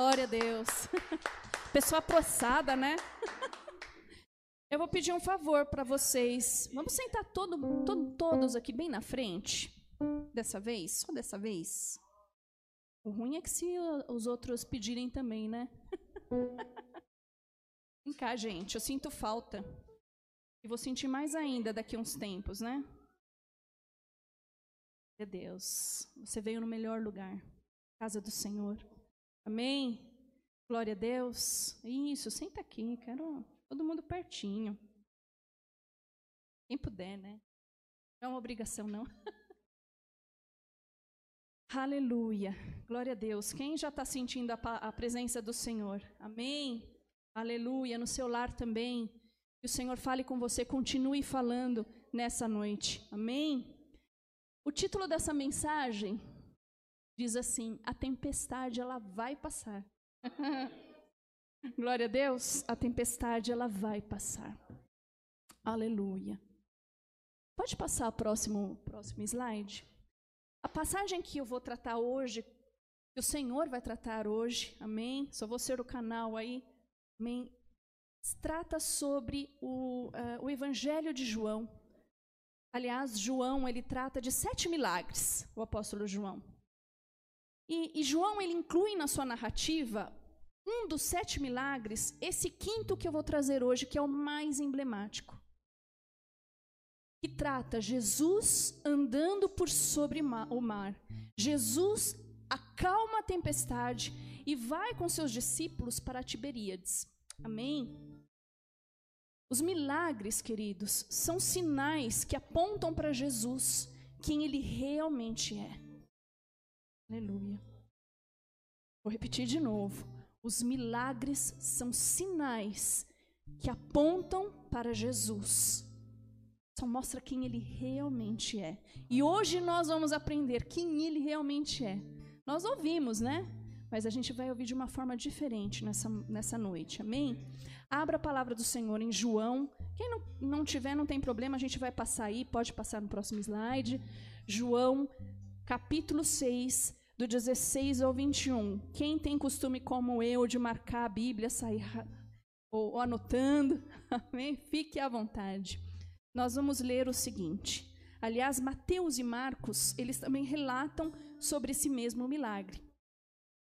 Glória a Deus. Pessoa processada, né? Eu vou pedir um favor para vocês. Vamos sentar todo, todo, todos aqui bem na frente. Dessa vez? Só dessa vez? O ruim é que se os outros pedirem também, né? Vem cá, gente. Eu sinto falta. E vou sentir mais ainda daqui a uns tempos, né? Meu Deus. Você veio no melhor lugar. Casa do Senhor. Amém? Glória a Deus. Isso, senta aqui, quero todo mundo pertinho. Quem puder, né? Não é uma obrigação, não. Aleluia. Glória a Deus. Quem já está sentindo a, a, presença do Senhor? Amém? Aleluia. No seu lar também. Que o Senhor fale com você, continue falando nessa noite. Amém? O título dessa mensagem diz assim: a tempestade ela vai passar. Glória a Deus, a tempestade ela vai passar. Aleluia. Pode passar o próximo próximo slide. A passagem que eu vou tratar hoje, que o Senhor vai tratar hoje, amém? Só vou ser o canal aí, amém? Trata sobre o, uh, o Evangelho de João. Aliás, João ele trata de sete milagres, o apóstolo João. E, e João ele inclui na sua narrativa um dos sete milagres, esse quinto que eu vou trazer hoje, que é o mais emblemático. Que trata Jesus andando por sobre o mar. Jesus acalma a tempestade e vai com seus discípulos para Tiberíades. Amém? Os milagres, queridos, são sinais que apontam para Jesus, quem ele realmente é. Aleluia. Vou repetir de novo. Os milagres são sinais que apontam para Jesus. Só mostra quem ele realmente é. E hoje nós vamos aprender quem ele realmente é. Nós ouvimos, né? Mas a gente vai ouvir de uma forma diferente nessa, nessa noite. Amém? Abra a palavra do Senhor em João. Quem não, não tiver, não tem problema, a gente vai passar aí, pode passar no próximo slide. João, capítulo 6, do 16 ao 21. Quem tem costume como eu de marcar a Bíblia, sair ou, ou anotando, amém? Fique à vontade. Nós vamos ler o seguinte. Aliás, Mateus e Marcos, eles também relatam sobre esse mesmo milagre.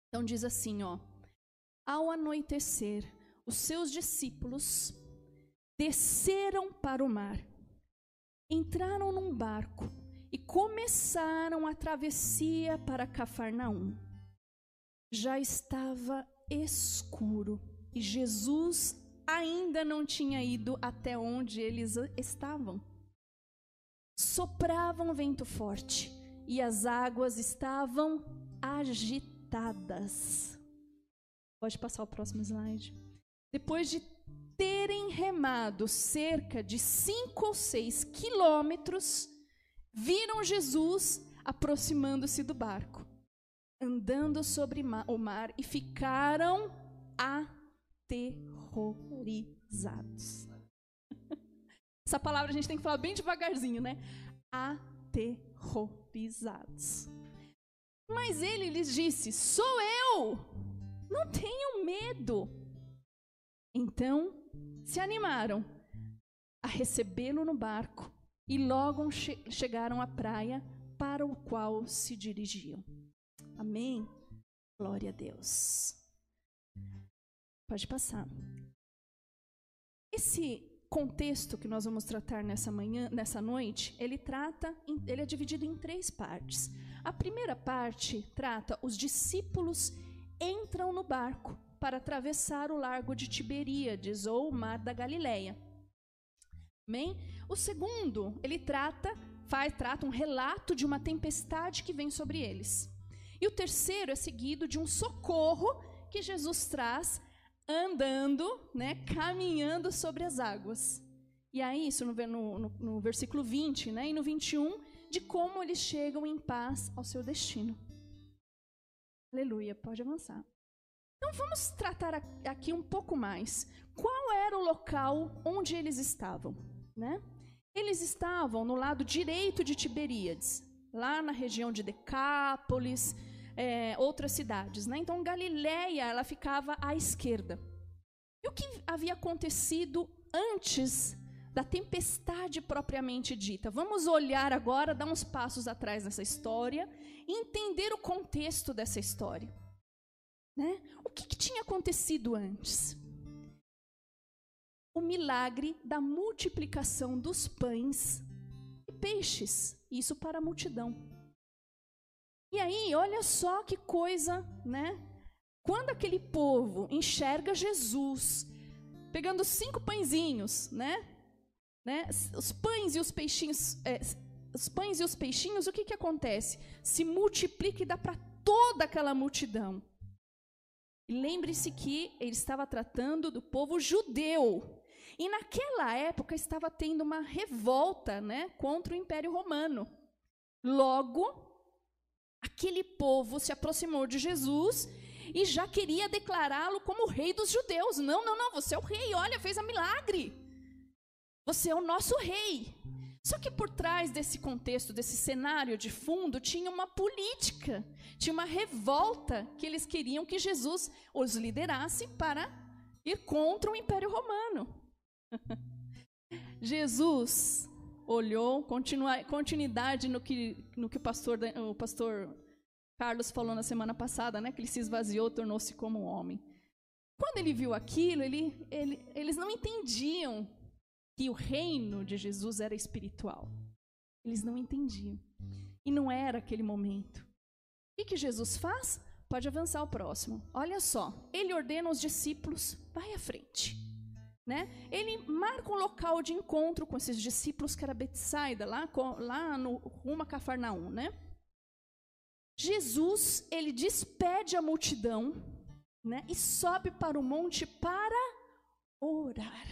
Então diz assim, ó: Ao anoitecer, os seus discípulos desceram para o mar. Entraram num barco e começaram a travessia para Cafarnaum. Já estava escuro e Jesus ainda não tinha ido até onde eles estavam. Soprava um vento forte e as águas estavam agitadas. Pode passar o próximo slide. Depois de terem remado cerca de cinco ou seis quilômetros, viram Jesus aproximando-se do barco, andando sobre o mar e ficaram aterrorizados. Essa palavra a gente tem que falar bem devagarzinho, né? Aterrorizados. Mas ele lhes disse: Sou eu, não tenham medo. Então se animaram a recebê-lo no barco e logo che chegaram à praia para o qual se dirigiam. Amém? Glória a Deus. Pode passar. Esse contexto que nós vamos tratar nessa manhã, nessa noite, ele trata, ele é dividido em três partes. A primeira parte trata os discípulos entram no barco para atravessar o largo de Tiberíades ou o mar da Galileia. Amém? O segundo, ele trata, faz, trata um relato de uma tempestade que vem sobre eles. E o terceiro é seguido de um socorro que Jesus traz andando, né, caminhando sobre as águas. E aí, isso no, no, no versículo 20 né, e no 21, de como eles chegam em paz ao seu destino. Aleluia, pode avançar. Então vamos tratar aqui um pouco mais. Qual era o local onde eles estavam? Né? Eles estavam no lado direito de Tiberíades, lá na região de Decápolis, é, outras cidades. Né? Então, Galiléia ela ficava à esquerda. E o que havia acontecido antes da tempestade propriamente dita? Vamos olhar agora, dar uns passos atrás nessa história e entender o contexto dessa história. Né? O que, que tinha acontecido antes? O milagre da multiplicação dos pães e peixes, isso para a multidão. E aí, olha só que coisa, né? Quando aquele povo enxerga Jesus pegando cinco pãezinhos, né? né? Os pães e os peixinhos, é, os pães e os peixinhos, o que que acontece? Se multiplica e dá para toda aquela multidão. Lembre-se que ele estava tratando do povo judeu. E naquela época estava tendo uma revolta né, contra o Império Romano. Logo, aquele povo se aproximou de Jesus e já queria declará-lo como rei dos judeus. Não, não, não, você é o rei, olha, fez a milagre. Você é o nosso rei. Só que por trás desse contexto, desse cenário de fundo, tinha uma política, tinha uma revolta que eles queriam que Jesus os liderasse para ir contra o Império Romano. Jesus olhou, continuidade no que, no que o, pastor, o pastor Carlos falou na semana passada, né, que ele se esvaziou, tornou-se como um homem. Quando ele viu aquilo, ele, ele, eles não entendiam que o reino de Jesus era espiritual. Eles não entendiam. E não era aquele momento. O que, Jesus faz? Pode avançar o próximo. Olha só, ele ordena aos discípulos: vai à frente. Né? Ele marca um local de encontro com esses discípulos que era Betsaida, lá, lá no rumo a Cafarnaum. Né? Jesus, ele despede a multidão né, e sobe para o monte para orar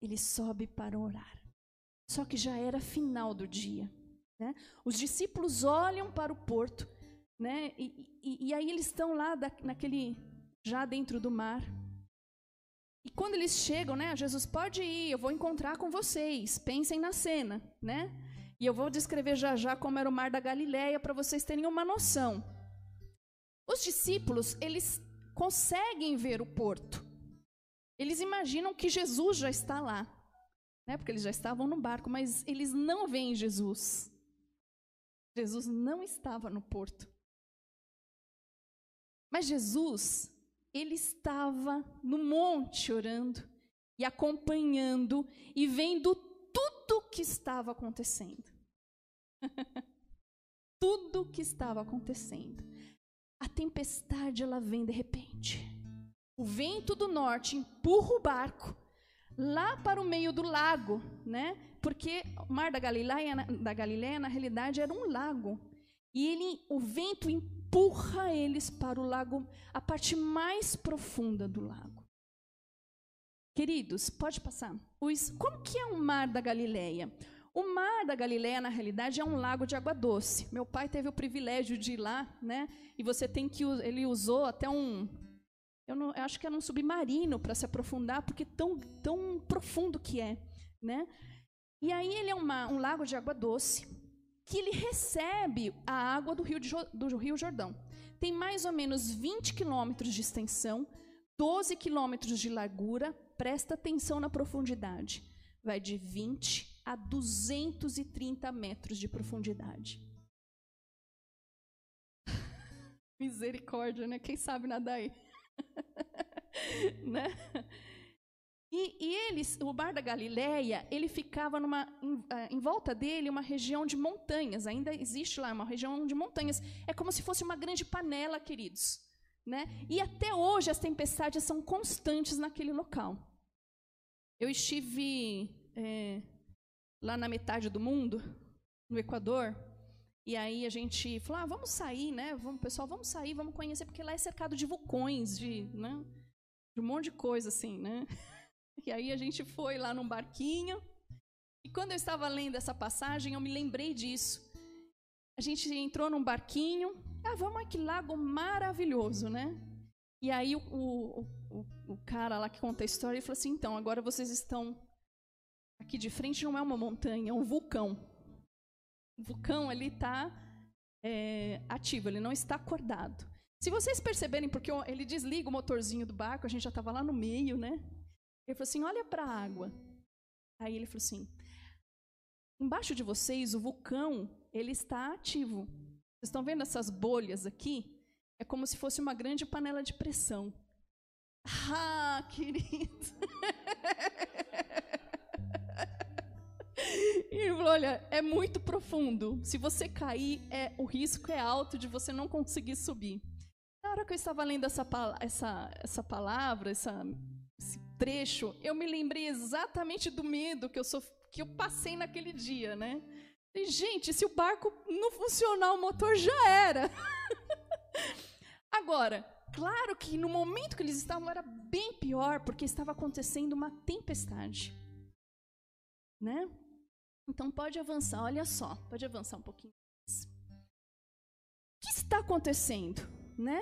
ele sobe para orar. Só que já era final do dia. Né? Os discípulos olham para o porto, né? e, e, e aí eles estão lá da, naquele já dentro do mar. E quando eles chegam, né, Jesus pode ir, eu vou encontrar com vocês. Pensem na cena, né? E eu vou descrever já já como era o mar da Galileia para vocês terem uma noção. Os discípulos, eles conseguem ver o porto. Eles imaginam que Jesus já está lá, né? porque eles já estavam no barco, mas eles não veem Jesus. Jesus não estava no porto. Mas Jesus, ele estava no monte orando e acompanhando e vendo tudo o que estava acontecendo. tudo o que estava acontecendo. A tempestade ela vem de repente. O vento do norte empurra o barco lá para o meio do lago, né? Porque o mar da Galileia, da Galileia na realidade era um lago. E ele, o vento empurra eles para o lago, a parte mais profunda do lago. Queridos, pode passar. Os, como que é o mar da Galileia? O mar da Galileia, na realidade, é um lago de água doce. Meu pai teve o privilégio de ir lá, né? E você tem que ele usou até um eu, não, eu acho que era um submarino para se aprofundar, porque tão, tão profundo que é. Né? E aí ele é uma, um lago de água doce, que ele recebe a água do rio, de, do rio Jordão. Tem mais ou menos 20 quilômetros de extensão, 12 quilômetros de largura, presta atenção na profundidade. Vai de 20 a 230 metros de profundidade. Misericórdia, né? Quem sabe nadar aí? né? E, e, eles, o Bar da Galileia, ele ficava numa, em, eh, em, volta dele uma região de montanhas. Ainda existe lá uma região de montanhas. É como se fosse uma grande panela, queridos. Né? E até hoje as tempestades são constantes naquele local. Eu estive é, lá na metade do mundo, no Equador, e aí a gente falou, ah, vamos sair, né? Vamos, pessoal, vamos sair, vamos conhecer, porque lá é cercado de vulcões, de, né? de um monte de coisa assim, né? E aí a gente foi lá num barquinho. E quando eu estava lendo essa passagem, eu me lembrei disso. A gente entrou num barquinho. Ah, vamos aqui, lago maravilhoso, né? E aí o, o, o, o cara lá que conta a história falou assim: então, agora vocês estão aqui de frente, não é uma montanha, é um vulcão. O vulcão ali está é, ativo, ele não está acordado. Se vocês perceberem, porque ele desliga o motorzinho do barco, a gente já estava lá no meio, né? Ele falou assim: olha para a água. Aí ele falou assim: embaixo de vocês, o vulcão, ele está ativo. Vocês estão vendo essas bolhas aqui? É como se fosse uma grande panela de pressão. Ah, querido. E olha, é muito profundo. Se você cair, é, o risco é alto de você não conseguir subir. Na hora que eu estava lendo essa, essa, essa palavra, essa, trecho, eu me lembrei exatamente do medo que eu, sof... que eu passei naquele dia, né? E, gente, se o barco não funcionar, o motor já era. Agora, claro que no momento que eles estavam era bem pior, porque estava acontecendo uma tempestade. Né? Então pode avançar, olha só, pode avançar um pouquinho. O que está acontecendo, né?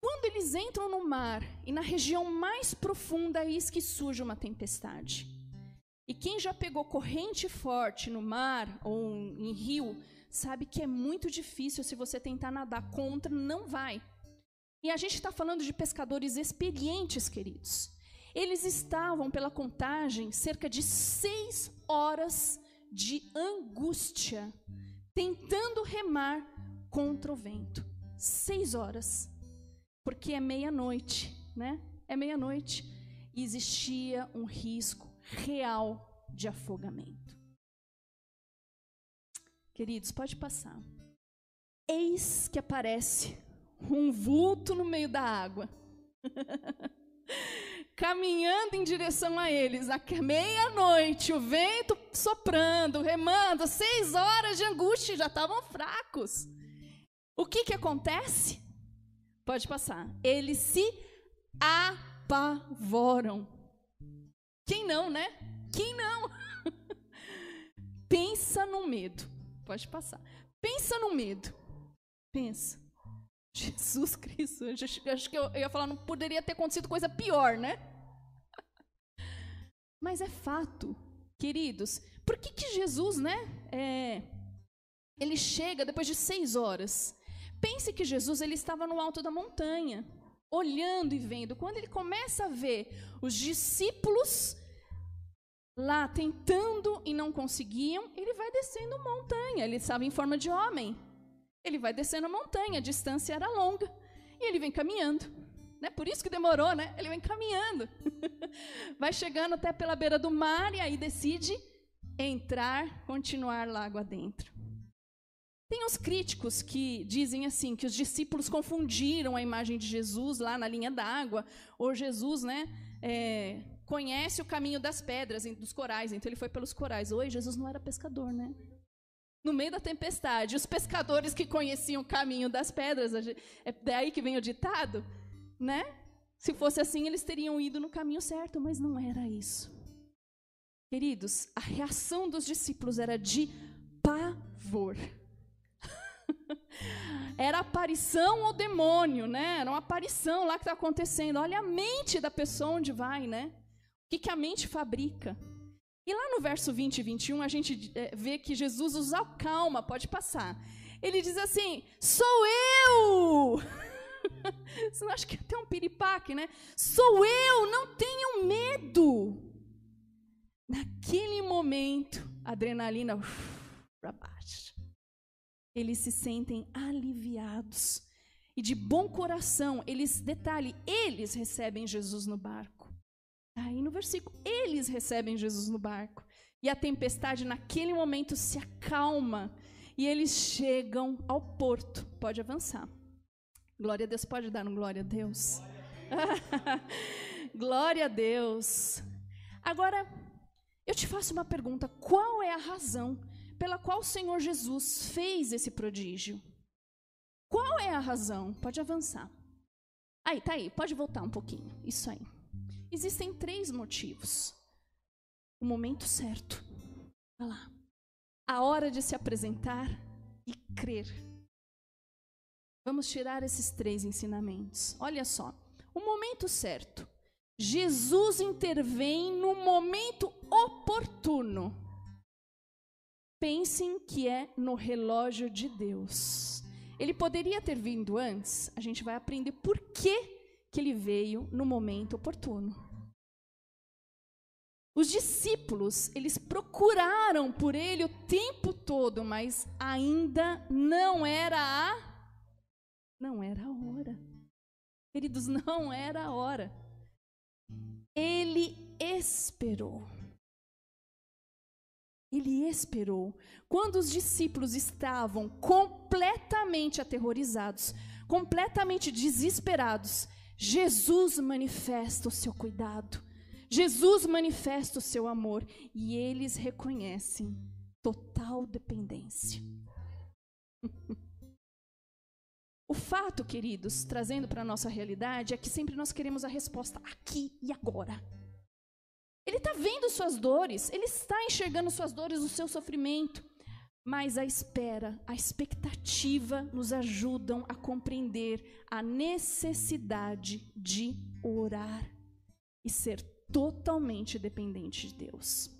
Quando eles entram no mar e na região mais profunda, eis que surge uma tempestade. E quem já pegou corrente forte no mar ou em rio, sabe que é muito difícil se você tentar nadar contra, não vai. E a gente está falando de pescadores experientes, queridos. Eles estavam, pela contagem, cerca de seis horas de angústia, tentando remar contra o vento. Seis horas. Porque é meia-noite, né? É meia-noite. E existia um risco real de afogamento. Queridos, pode passar. Eis que aparece um vulto no meio da água. caminhando em direção a eles, à meia-noite, o vento soprando, remando, seis horas de angústia, já estavam fracos. O que, que acontece? Pode passar. Eles se apavoram. Quem não, né? Quem não? Pensa no medo. Pode passar. Pensa no medo. Pensa. Jesus Cristo, eu acho que eu ia falar, não poderia ter acontecido coisa pior, né? Mas é fato, queridos. Por que, que Jesus, né? É, ele chega depois de seis horas. Pense que Jesus ele estava no alto da montanha, olhando e vendo. Quando ele começa a ver os discípulos lá tentando e não conseguiam, ele vai descendo a montanha. Ele estava em forma de homem. Ele vai descendo a montanha, a distância era longa. E ele vem caminhando. Né? Por isso que demorou, né? Ele vem caminhando. Vai chegando até pela beira do mar e aí decide entrar, continuar lá água dentro. Tem os críticos que dizem assim que os discípulos confundiram a imagem de Jesus lá na linha d'água, ou Jesus, né, é, conhece o caminho das pedras, dos corais, então ele foi pelos corais. Oi, Jesus não era pescador, né? No meio da tempestade, os pescadores que conheciam o caminho das pedras, é daí que vem o ditado, né? Se fosse assim, eles teriam ido no caminho certo, mas não era isso. Queridos, a reação dos discípulos era de pavor. era aparição ou demônio, né? Era uma aparição lá que está acontecendo. Olha a mente da pessoa onde vai, né? O que, que a mente fabrica. E lá no verso 20 e 21, a gente é, vê que Jesus usa calma, pode passar. Ele diz assim: Sou eu! Você não acha que é até um piripaque, né? Sou eu, não tenham medo. Naquele momento, a adrenalina para baixo. Eles se sentem aliviados. E de bom coração, eles, detalhe, eles recebem Jesus no barco. Aí no versículo, eles recebem Jesus no barco. E a tempestade naquele momento se acalma. E eles chegam ao porto. Pode avançar. Glória a Deus. Pode dar um glória a Deus? glória a Deus. Agora, eu te faço uma pergunta: qual é a razão pela qual o Senhor Jesus fez esse prodígio? Qual é a razão? Pode avançar. Aí, tá aí, pode voltar um pouquinho. Isso aí. Existem três motivos. O momento certo. Olha lá. A hora de se apresentar e crer Vamos tirar esses três ensinamentos. Olha só, o momento certo. Jesus intervém no momento oportuno. Pensem que é no relógio de Deus. Ele poderia ter vindo antes, a gente vai aprender por que, que ele veio no momento oportuno. Os discípulos, eles procuraram por ele o tempo todo, mas ainda não era a não era a hora. Queridos, não era a hora. Ele esperou. Ele esperou. Quando os discípulos estavam completamente aterrorizados, completamente desesperados, Jesus manifesta o seu cuidado. Jesus manifesta o seu amor e eles reconhecem total dependência. o fato, queridos, trazendo para a nossa realidade, é que sempre nós queremos a resposta aqui e agora. Ele está vendo suas dores, ele está enxergando suas dores, o seu sofrimento. Mas a espera, a expectativa nos ajudam a compreender a necessidade de orar e ser totalmente dependente de Deus.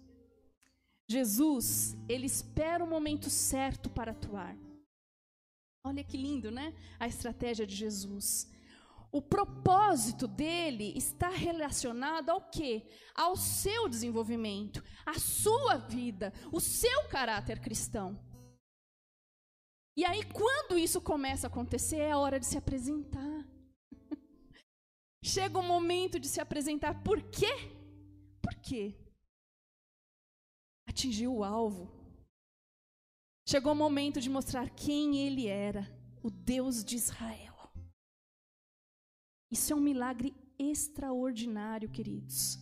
Jesus, ele espera o momento certo para atuar. Olha que lindo, né? A estratégia de Jesus. O propósito dele está relacionado ao quê? Ao seu desenvolvimento, à sua vida, o seu caráter cristão. E aí, quando isso começa a acontecer, é hora de se apresentar. Chega o momento de se apresentar. Por quê? Por quê? Atingiu o alvo. Chegou o momento de mostrar quem ele era, o Deus de Israel. Isso é um milagre extraordinário, queridos.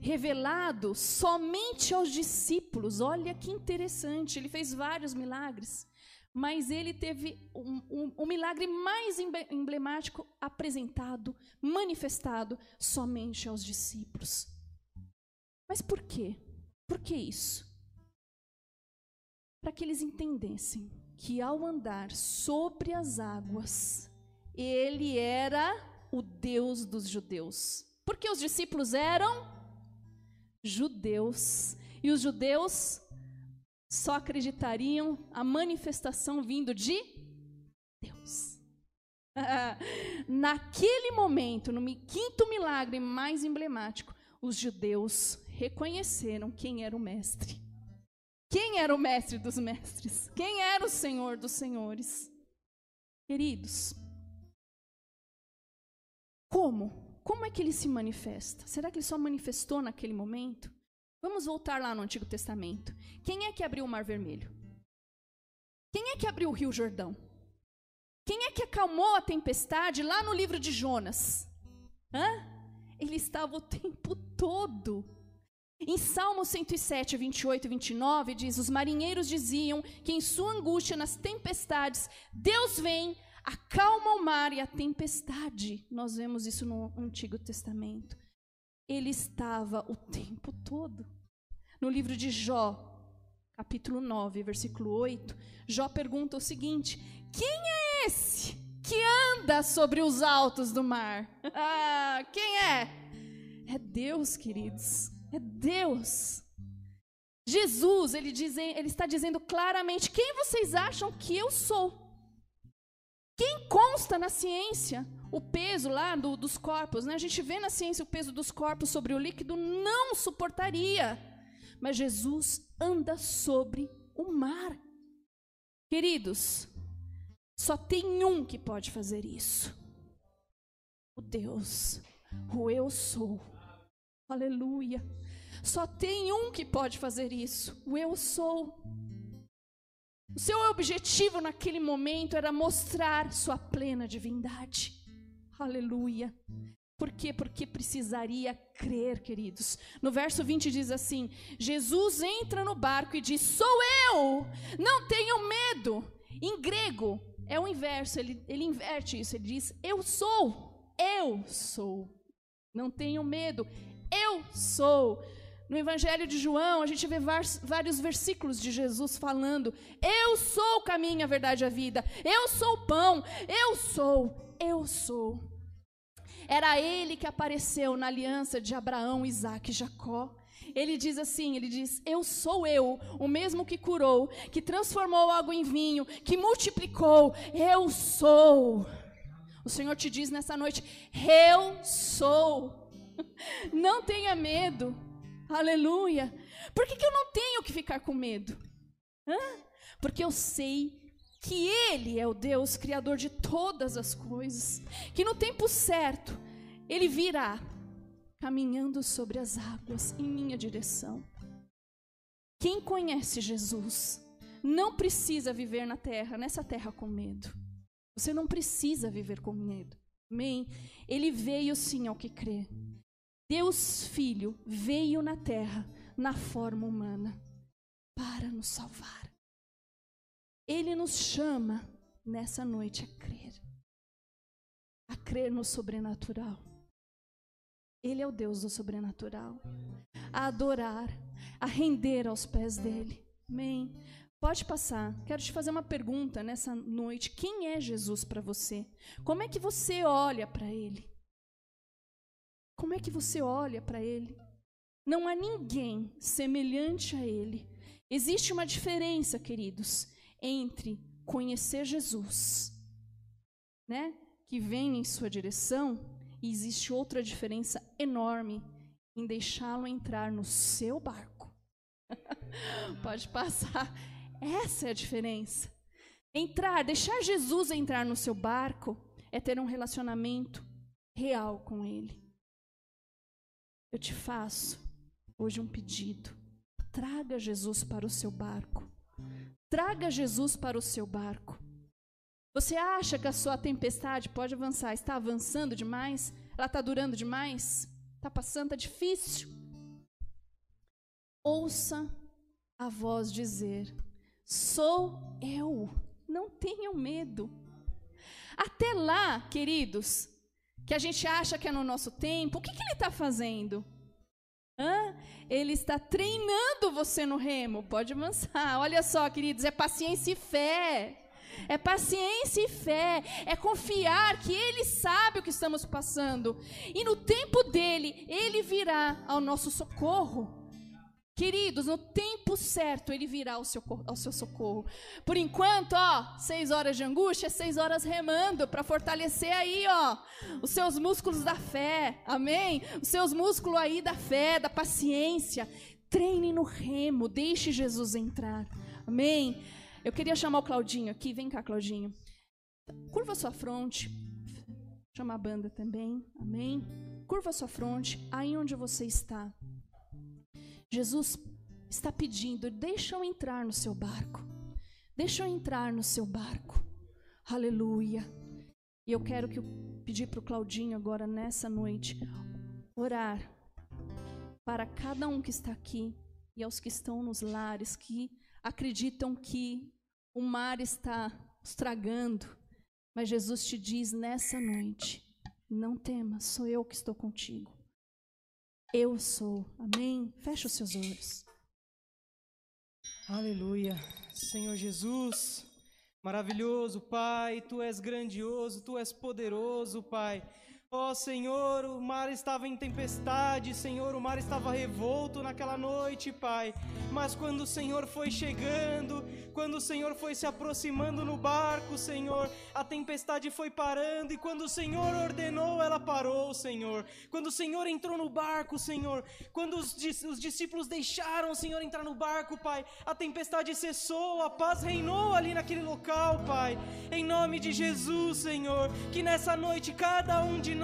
Revelado somente aos discípulos. Olha que interessante, ele fez vários milagres, mas ele teve um, um, um milagre mais emblemático apresentado, manifestado somente aos discípulos. Mas por quê? Por que isso? Para que eles entendessem que ao andar sobre as águas, ele era o Deus dos judeus. Porque os discípulos eram judeus. E os judeus só acreditariam a manifestação vindo de Deus. Naquele momento, no quinto milagre mais emblemático, os judeus reconheceram quem era o mestre. Quem era o mestre dos mestres? Quem era o senhor dos senhores? Queridos, como? Como é que ele se manifesta? Será que ele só manifestou naquele momento? Vamos voltar lá no Antigo Testamento. Quem é que abriu o Mar Vermelho? Quem é que abriu o Rio Jordão? Quem é que acalmou a tempestade lá no livro de Jonas? Hã? Ele estava o tempo todo. Em Salmo 107, 28 e 29, diz: Os marinheiros diziam que em sua angústia nas tempestades, Deus vem, acalma o mar e a tempestade. Nós vemos isso no Antigo Testamento. Ele estava o tempo todo. No livro de Jó, capítulo 9, versículo 8, Jó pergunta o seguinte: Quem é esse que anda sobre os altos do mar? Ah, quem é? É Deus, queridos. É Deus. Jesus, ele, diz, ele está dizendo claramente: quem vocês acham que eu sou? Consta na ciência o peso lá do, dos corpos, né? A gente vê na ciência o peso dos corpos sobre o líquido, não suportaria. Mas Jesus anda sobre o mar. Queridos, só tem um que pode fazer isso. O Deus, o eu sou. Aleluia. Só tem um que pode fazer isso. O eu sou. O seu objetivo naquele momento era mostrar sua plena divindade. Aleluia. Por quê? Porque precisaria crer, queridos. No verso 20 diz assim: Jesus entra no barco e diz: Sou eu, não tenho medo. Em grego, é o inverso, ele, ele inverte isso, ele diz: Eu sou, eu sou. Não tenho medo, eu sou. No Evangelho de João, a gente vê vários versículos de Jesus falando: Eu sou o caminho, a verdade e a vida. Eu sou o pão. Eu sou. Eu sou. Era ele que apareceu na aliança de Abraão, Isaac e Jacó. ele diz assim: ele diz, Eu sou eu, o mesmo que curou, que transformou água em vinho, que multiplicou. Eu sou. O Senhor te diz nessa noite: Eu sou. Não tenha medo. Aleluia. Por que, que eu não tenho que ficar com medo? Hã? Porque eu sei que Ele é o Deus Criador de todas as coisas, que no tempo certo Ele virá caminhando sobre as águas em minha direção. Quem conhece Jesus não precisa viver na terra, nessa terra com medo. Você não precisa viver com medo. Amém? Ele veio sim ao que crê. Deus Filho veio na terra na forma humana para nos salvar. Ele nos chama nessa noite a crer, a crer no sobrenatural. Ele é o Deus do sobrenatural, a adorar, a render aos pés dele. Amém. Pode passar. Quero te fazer uma pergunta nessa noite. Quem é Jesus para você? Como é que você olha para ele? Como é que você olha para ele? Não há ninguém semelhante a ele. Existe uma diferença, queridos, entre conhecer Jesus, né, que vem em sua direção, e existe outra diferença enorme em deixá-lo entrar no seu barco. Pode passar. Essa é a diferença. Entrar, deixar Jesus entrar no seu barco é ter um relacionamento real com ele. Eu te faço hoje um pedido. Traga Jesus para o seu barco. Traga Jesus para o seu barco. Você acha que a sua tempestade pode avançar? Está avançando demais? Ela está durando demais? Está passando? Está difícil? Ouça a voz dizer: Sou eu. Não tenham medo. Até lá, queridos, que a gente acha que é no nosso tempo, o que, que ele está fazendo? Hã? Ele está treinando você no remo. Pode avançar. Olha só, queridos, é paciência e fé. É paciência e fé, é confiar que Ele sabe o que estamos passando, e no tempo dele, Ele virá ao nosso socorro. Queridos, no tempo certo ele virá ao seu, ao seu socorro. Por enquanto, ó, seis horas de angústia, seis horas remando para fortalecer aí, ó, os seus músculos da fé, amém? Os seus músculos aí da fé, da paciência. Treine no remo, deixe Jesus entrar, amém? Eu queria chamar o Claudinho aqui, vem cá, Claudinho. Curva sua fronte, chama a banda também, amém? Curva sua fronte, aí onde você está. Jesus está pedindo: deixa eu entrar no seu barco. Deixa eu entrar no seu barco. Aleluia. E eu quero que eu pedir para o Claudinho agora nessa noite orar para cada um que está aqui e aos que estão nos lares que acreditam que o mar está estragando, mas Jesus te diz nessa noite: não temas, sou eu que estou contigo. Eu sou. Amém? Feche os seus olhos. Aleluia. Senhor Jesus, maravilhoso Pai, tu és grandioso, tu és poderoso, Pai. Ó oh, Senhor, o mar estava em tempestade, Senhor, o mar estava revolto naquela noite, Pai. Mas quando o Senhor foi chegando, quando o Senhor foi se aproximando no barco, Senhor, a tempestade foi parando e quando o Senhor ordenou, ela parou, Senhor. Quando o Senhor entrou no barco, Senhor, quando os, os discípulos deixaram o Senhor entrar no barco, Pai, a tempestade cessou, a paz reinou ali naquele local, Pai. Em nome de Jesus, Senhor, que nessa noite cada um de nós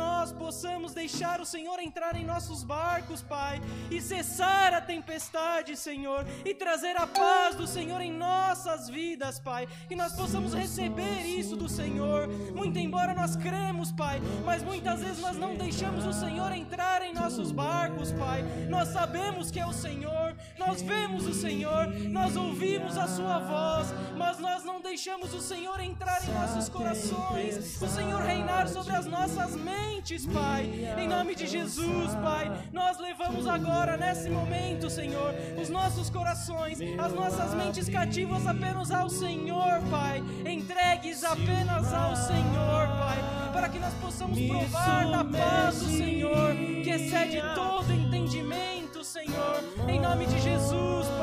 possamos deixar o Senhor entrar em nossos barcos, Pai, e cessar a tempestade, Senhor, e trazer a paz do Senhor em nossas vidas, Pai. Que nós possamos receber isso do Senhor. Muito embora nós cremos, Pai, mas muitas vezes nós não deixamos o Senhor entrar em nossos barcos, Pai. Nós sabemos que é o Senhor, nós vemos o Senhor, nós ouvimos a Sua voz, mas nós não deixamos o Senhor entrar em nossos corações, o Senhor reinar sobre as nossas mentes Pai. Em nome de Jesus, Pai, nós levamos agora, nesse momento, Senhor, os nossos corações, as nossas mentes cativas apenas ao Senhor, Pai. Entregues apenas ao Senhor, Pai, para que nós possamos provar da paz do Senhor, que excede todo entendimento, Senhor. Em nome de Jesus, Pai,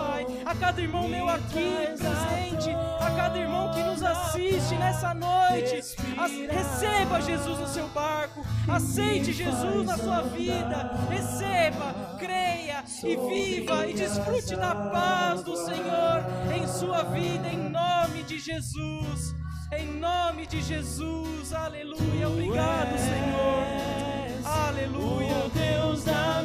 a cada irmão meu aqui presente, a cada irmão que nos assiste nessa noite, receba Jesus no seu barco, aceite Jesus na sua vida, receba, creia e viva e desfrute da paz do Senhor em sua vida, em nome de Jesus. Em nome de Jesus, aleluia. Obrigado, Senhor. Aleluia. Deus da